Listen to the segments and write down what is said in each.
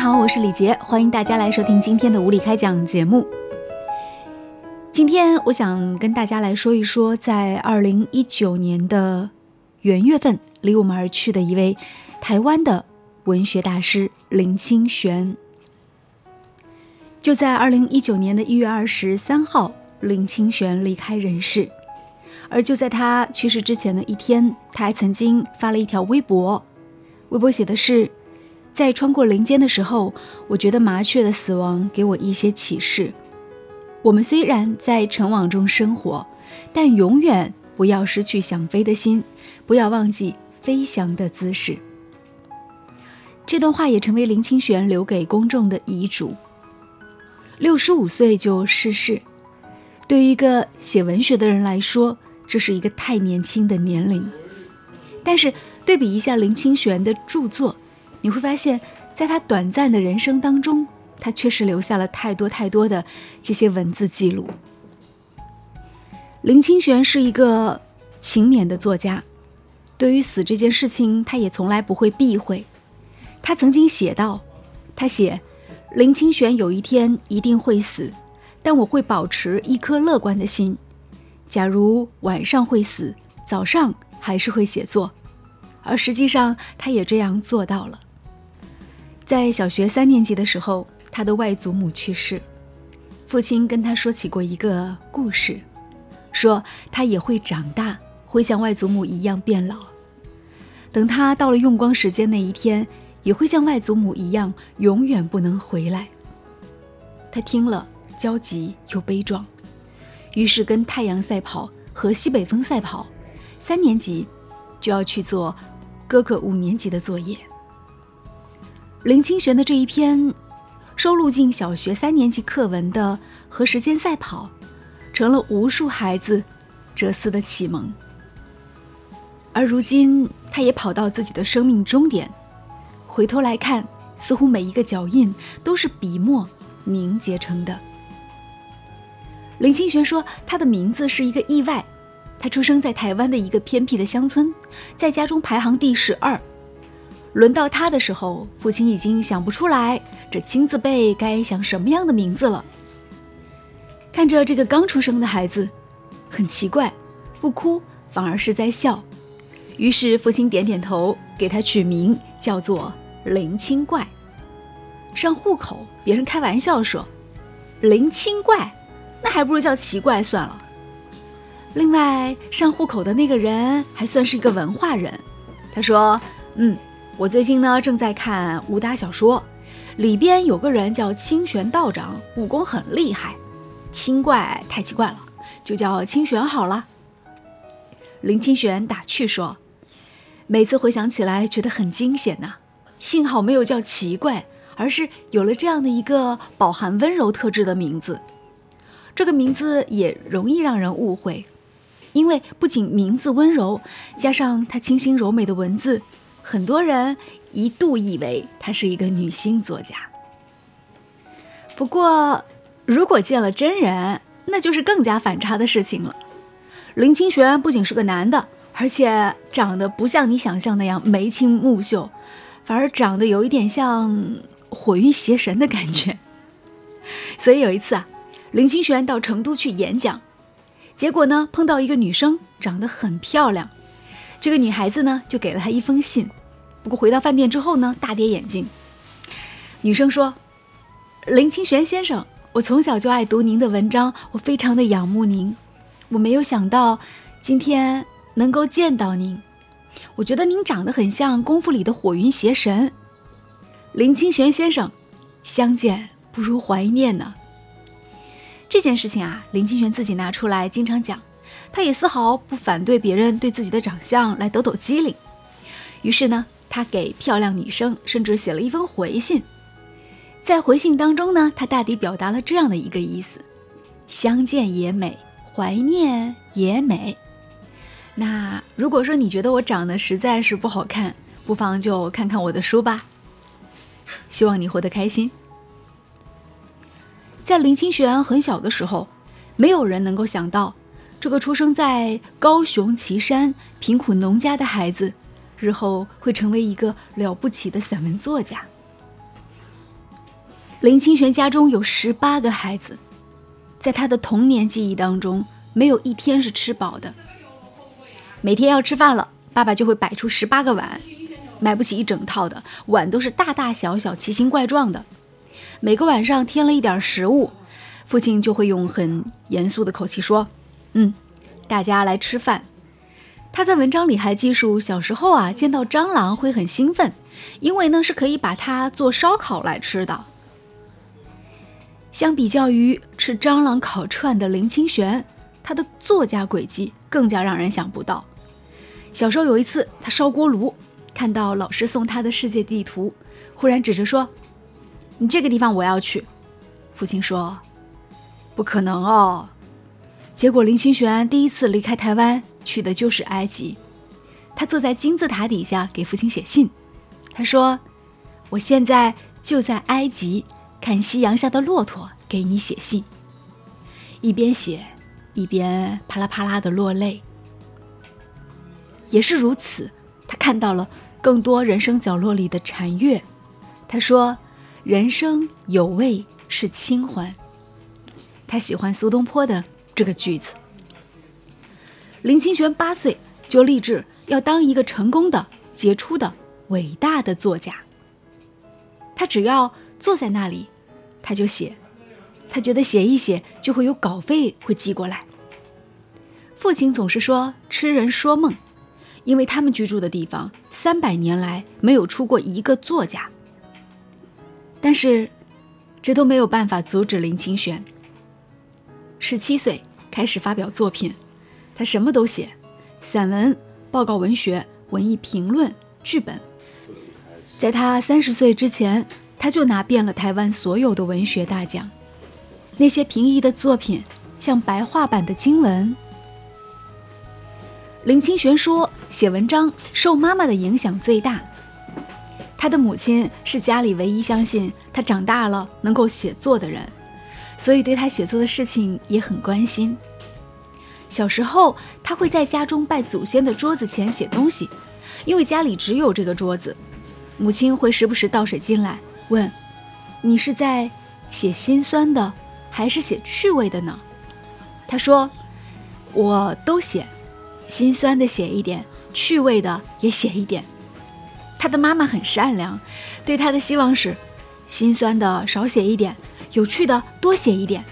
好，我是李杰，欢迎大家来收听今天的无理开讲节目。今天我想跟大家来说一说，在二零一九年的元月份离我们而去的一位台湾的文学大师林清玄。就在二零一九年的一月二十三号，林清玄离开人世。而就在他去世之前的一天，他还曾经发了一条微博，微博写的是。在穿过林间的时候，我觉得麻雀的死亡给我一些启示。我们虽然在尘网中生活，但永远不要失去想飞的心，不要忘记飞翔的姿势。这段话也成为林清玄留给公众的遗嘱。六十五岁就逝世，对于一个写文学的人来说，这是一个太年轻的年龄。但是对比一下林清玄的著作。你会发现，在他短暂的人生当中，他确实留下了太多太多的这些文字记录。林清玄是一个勤勉的作家，对于死这件事情，他也从来不会避讳。他曾经写道：“他写林清玄有一天一定会死，但我会保持一颗乐观的心。假如晚上会死，早上还是会写作。”而实际上，他也这样做到了。在小学三年级的时候，他的外祖母去世，父亲跟他说起过一个故事，说他也会长大，会像外祖母一样变老。等他到了用光时间那一天，也会像外祖母一样，永远不能回来。他听了，焦急又悲壮，于是跟太阳赛跑和西北风赛跑。三年级就要去做哥哥五年级的作业。林清玄的这一篇收录进小学三年级课文的《和时间赛跑》，成了无数孩子哲思的启蒙。而如今，他也跑到自己的生命终点，回头来看，似乎每一个脚印都是笔墨凝结成的。林清玄说：“他的名字是一个意外，他出生在台湾的一个偏僻的乡村，在家中排行第十二。”轮到他的时候，父亲已经想不出来这亲字辈该想什么样的名字了。看着这个刚出生的孩子，很奇怪，不哭反而是在笑。于是父亲点点头，给他取名叫做林清怪。上户口，别人开玩笑说：“林清怪，那还不如叫奇怪算了。”另外，上户口的那个人还算是一个文化人，他说：“嗯。”我最近呢正在看武打小说，里边有个人叫清玄道长，武功很厉害。清怪太奇怪了，就叫清玄好了。林清玄打趣说：“每次回想起来，觉得很惊险呐。幸好没有叫奇怪，而是有了这样的一个饱含温柔特质的名字。这个名字也容易让人误会，因为不仅名字温柔，加上他清新柔美的文字。”很多人一度以为她是一个女性作家，不过如果见了真人，那就是更加反差的事情了。林清玄不仅是个男的，而且长得不像你想象那样眉清目秀，反而长得有一点像火云邪神的感觉。所以有一次啊，林清玄到成都去演讲，结果呢碰到一个女生，长得很漂亮，这个女孩子呢就给了他一封信。不过回到饭店之后呢，大跌眼镜。女生说：“林清玄先生，我从小就爱读您的文章，我非常的仰慕您。我没有想到今天能够见到您，我觉得您长得很像功夫里的火云邪神。林清玄先生，相见不如怀念呢。这件事情啊，林清玄自己拿出来经常讲，他也丝毫不反对别人对自己的长相来抖抖机灵。于是呢。他给漂亮女生甚至写了一封回信，在回信当中呢，他大抵表达了这样的一个意思：相见也美，怀念也美。那如果说你觉得我长得实在是不好看，不妨就看看我的书吧。希望你活得开心。在林清玄很小的时候，没有人能够想到，这个出生在高雄旗山贫苦农家的孩子。日后会成为一个了不起的散文作家。林清玄家中有十八个孩子，在他的童年记忆当中，没有一天是吃饱的。每天要吃饭了，爸爸就会摆出十八个碗，买不起一整套的碗，都是大大小小、奇形怪状的。每个碗上添了一点食物，父亲就会用很严肃的口气说：“嗯，大家来吃饭。”他在文章里还记述，小时候啊，见到蟑螂会很兴奋，因为呢是可以把它做烧烤来吃的。相比较于吃蟑螂烤串的林清玄，他的作家轨迹更加让人想不到。小时候有一次，他烧锅炉，看到老师送他的世界地图，忽然指着说：“你这个地方我要去。”父亲说：“不可能哦。”结果林清玄第一次离开台湾。去的就是埃及，他坐在金字塔底下给父亲写信。他说：“我现在就在埃及，看夕阳下的骆驼，给你写信。”一边写，一边啪啦啪啦的落泪。也是如此，他看到了更多人生角落里的禅悦。他说：“人生有味是清欢。”他喜欢苏东坡的这个句子。林清玄八岁就立志要当一个成功的、杰出的、伟大的作家。他只要坐在那里，他就写。他觉得写一写就会有稿费会寄过来。父亲总是说痴人说梦，因为他们居住的地方三百年来没有出过一个作家。但是，这都没有办法阻止林清玄。十七岁开始发表作品。他什么都写，散文、报告文学、文艺评论、剧本。在他三十岁之前，他就拿遍了台湾所有的文学大奖。那些平易的作品，像白话版的经文。林清玄说，写文章受妈妈的影响最大。他的母亲是家里唯一相信他长大了能够写作的人，所以对他写作的事情也很关心。小时候，他会在家中拜祖先的桌子前写东西，因为家里只有这个桌子。母亲会时不时倒水进来，问：“你是在写心酸的，还是写趣味的呢？”他说：“我都写，心酸的写一点，趣味的也写一点。”他的妈妈很善良，对他的希望是：心酸的少写一点，有趣的多写一点。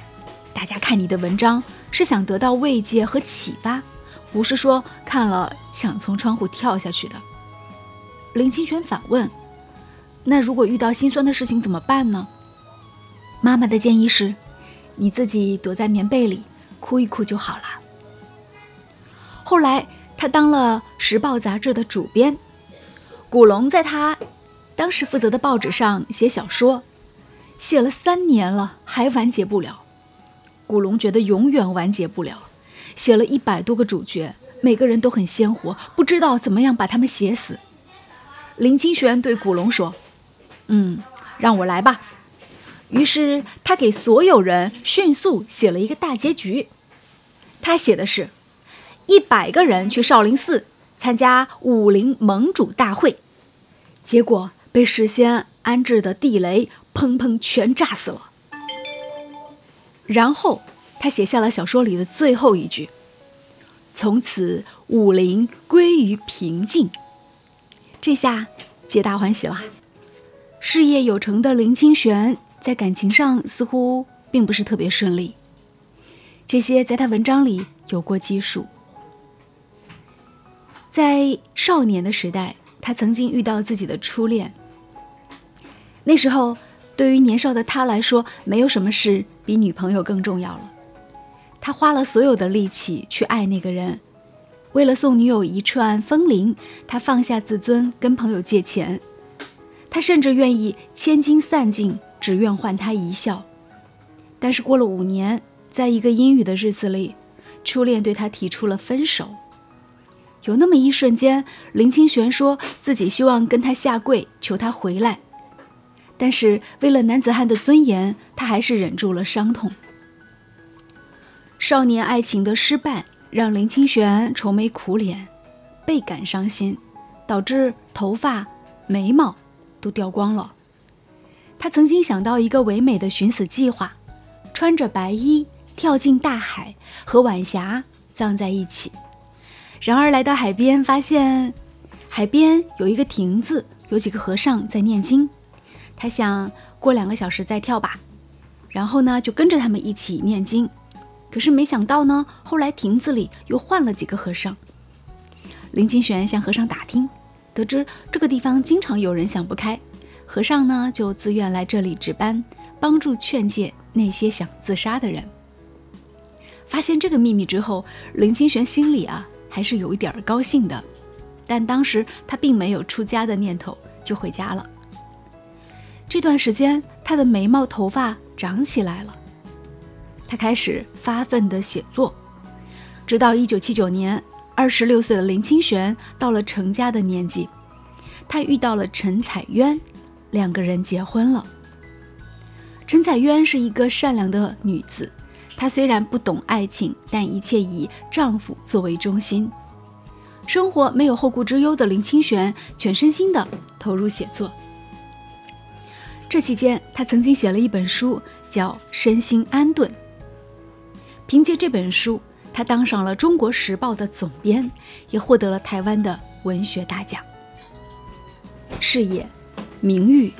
大家看你的文章。是想得到慰藉和启发，不是说看了想从窗户跳下去的。林清玄反问：“那如果遇到心酸的事情怎么办呢？”妈妈的建议是：“你自己躲在棉被里哭一哭就好了。”后来他当了《时报》杂志的主编，古龙在他当时负责的报纸上写小说，写了三年了还完结不了。古龙觉得永远完结不了，写了一百多个主角，每个人都很鲜活，不知道怎么样把他们写死。林清玄对古龙说：“嗯，让我来吧。”于是他给所有人迅速写了一个大结局。他写的是：一百个人去少林寺参加武林盟主大会，结果被事先安置的地雷砰砰全炸死了。然后，他写下了小说里的最后一句：“从此武林归于平静。”这下皆大欢喜了。事业有成的林清玄，在感情上似乎并不是特别顺利。这些在他文章里有过记述。在少年的时代，他曾经遇到自己的初恋。那时候。对于年少的他来说，没有什么事比女朋友更重要了。他花了所有的力气去爱那个人，为了送女友一串风铃，他放下自尊跟朋友借钱，他甚至愿意千金散尽，只愿换她一笑。但是过了五年，在一个阴雨的日子里，初恋对他提出了分手。有那么一瞬间，林清玄说自己希望跟他下跪，求他回来。但是为了男子汉的尊严，他还是忍住了伤痛。少年爱情的失败让林清玄愁眉苦脸，倍感伤心，导致头发、眉毛都掉光了。他曾经想到一个唯美的寻死计划，穿着白衣跳进大海，和晚霞葬在一起。然而来到海边，发现海边有一个亭子，有几个和尚在念经。他想过两个小时再跳吧，然后呢就跟着他们一起念经。可是没想到呢，后来亭子里又换了几个和尚。林清玄向和尚打听，得知这个地方经常有人想不开。和尚呢，就自愿来这里值班，帮助劝诫那些想自杀的人。发现这个秘密之后，林清玄心里啊还是有一点高兴的，但当时他并没有出家的念头，就回家了。这段时间，他的眉毛、头发长起来了，他开始发奋的写作，直到一九七九年，二十六岁的林清玄到了成家的年纪，他遇到了陈彩渊。两个人结婚了。陈彩渊是一个善良的女子，她虽然不懂爱情，但一切以丈夫作为中心。生活没有后顾之忧的林清玄，全身心的投入写作。这期间，他曾经写了一本书，叫《身心安顿》。凭借这本书，他当上了《中国时报》的总编，也获得了台湾的文学大奖。事业。名誉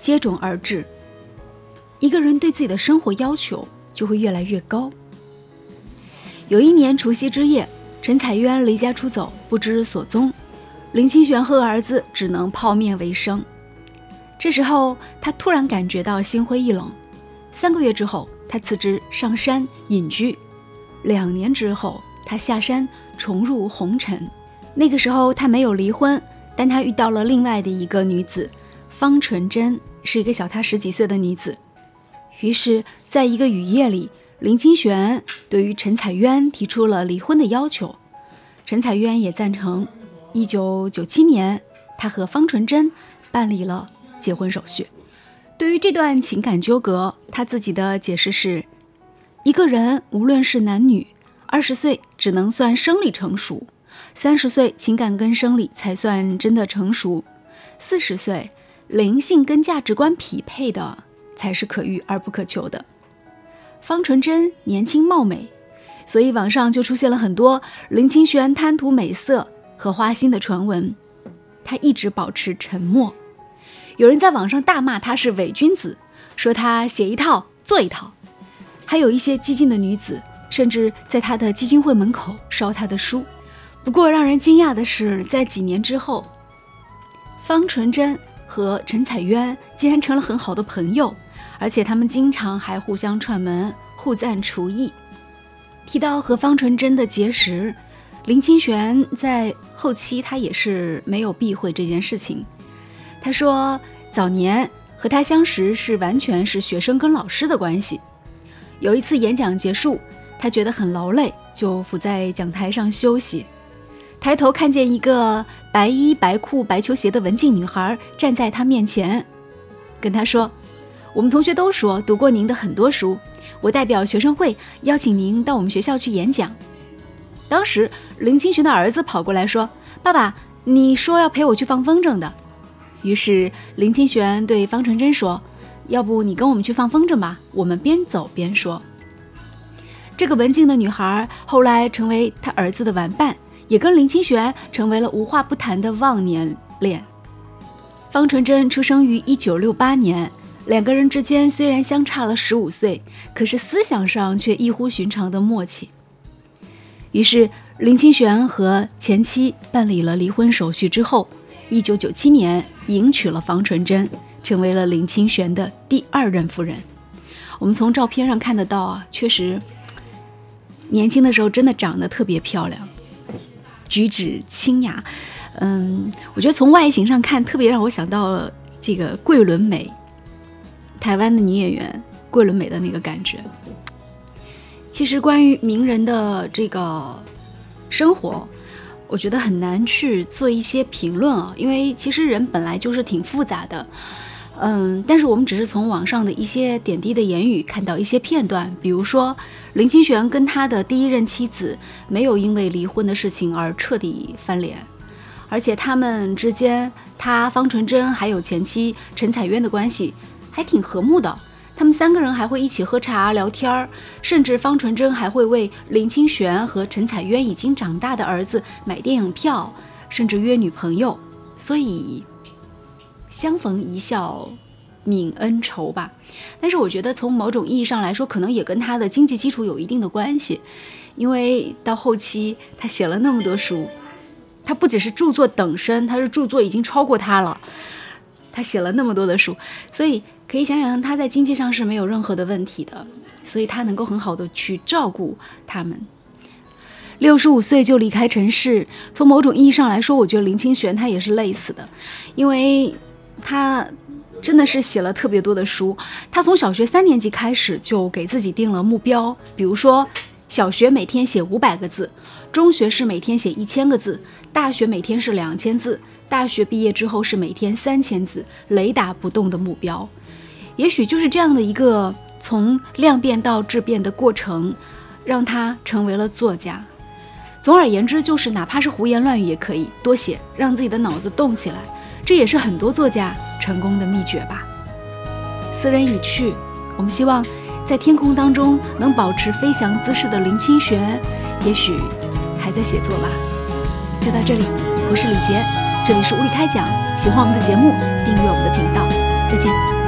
接踵而至，一个人对自己的生活要求就会越来越高。有一年除夕之夜，陈彩渊离家出走，不知所踪，林清玄和儿子只能泡面为生。这时候，他突然感觉到心灰意冷。三个月之后，他辞职上山隐居。两年之后，他下山重入红尘。那个时候，他没有离婚，但他遇到了另外的一个女子。方纯真是一个小他十几岁的女子，于是，在一个雨夜里，林清玄对于陈彩渊提出了离婚的要求，陈彩渊也赞成。一九九七年，他和方纯真办理了结婚手续。对于这段情感纠葛，他自己的解释是：一个人无论是男女，二十岁只能算生理成熟，三十岁情感跟生理才算真的成熟，四十岁。灵性跟价值观匹配的才是可遇而不可求的。方纯真年轻貌美，所以网上就出现了很多林清玄贪图美色和花心的传闻。他一直保持沉默，有人在网上大骂他是伪君子，说他写一套做一套。还有一些激进的女子，甚至在他的基金会门口烧他的书。不过让人惊讶的是，在几年之后，方纯真。和陈彩渊竟然成了很好的朋友，而且他们经常还互相串门、互赞厨艺。提到和方纯真的结识，林清玄在后期他也是没有避讳这件事情。他说，早年和他相识是完全是学生跟老师的关系。有一次演讲结束，他觉得很劳累，就伏在讲台上休息。抬头看见一个白衣白裤白球鞋的文静女孩站在他面前，跟他说：“我们同学都说读过您的很多书，我代表学生会邀请您到我们学校去演讲。”当时林清玄的儿子跑过来说：“爸爸，你说要陪我去放风筝的。”于是林清玄对方纯真说：“要不你跟我们去放风筝吧？”我们边走边说。这个文静的女孩后来成为他儿子的玩伴。也跟林清玄成为了无话不谈的忘年恋。方纯真出生于一九六八年，两个人之间虽然相差了十五岁，可是思想上却异乎寻常的默契。于是林清玄和前妻办理了离婚手续之后，一九九七年迎娶了房纯珍，成为了林清玄的第二任夫人。我们从照片上看得到啊，确实年轻的时候真的长得特别漂亮。举止清雅，嗯，我觉得从外形上看，特别让我想到了这个桂纶镁，台湾的女演员桂纶镁的那个感觉。其实关于名人的这个生活，我觉得很难去做一些评论啊，因为其实人本来就是挺复杂的。嗯，但是我们只是从网上的一些点滴的言语看到一些片段，比如说林清玄跟他的第一任妻子没有因为离婚的事情而彻底翻脸，而且他们之间，他方纯珍还有前妻陈彩渊的关系还挺和睦的。他们三个人还会一起喝茶聊天儿，甚至方纯真还会为林清玄和陈彩渊已经长大的儿子买电影票，甚至约女朋友。所以，相逢一笑泯恩仇吧。但是我觉得从某种意义上来说，可能也跟他的经济基础有一定的关系，因为到后期他写了那么多书，他不只是著作等身，他是著作已经超过他了。他写了那么多的书，所以可以想想他在经济上是没有任何的问题的，所以他能够很好的去照顾他们。六十五岁就离开尘世，从某种意义上来说，我觉得林清玄他也是累死的，因为他真的是写了特别多的书。他从小学三年级开始就给自己定了目标，比如说小学每天写五百个字，中学是每天写一千个字，大学每天是两千字。大学毕业之后是每天三千字，雷打不动的目标，也许就是这样的一个从量变到质变的过程，让他成为了作家。总而言之，就是哪怕是胡言乱语也可以多写，让自己的脑子动起来，这也是很多作家成功的秘诀吧。斯人已去，我们希望在天空当中能保持飞翔姿势的林清玄，也许还在写作吧。就到这里，我是李杰。这里是物理开讲，喜欢我们的节目，订阅我们的频道，再见。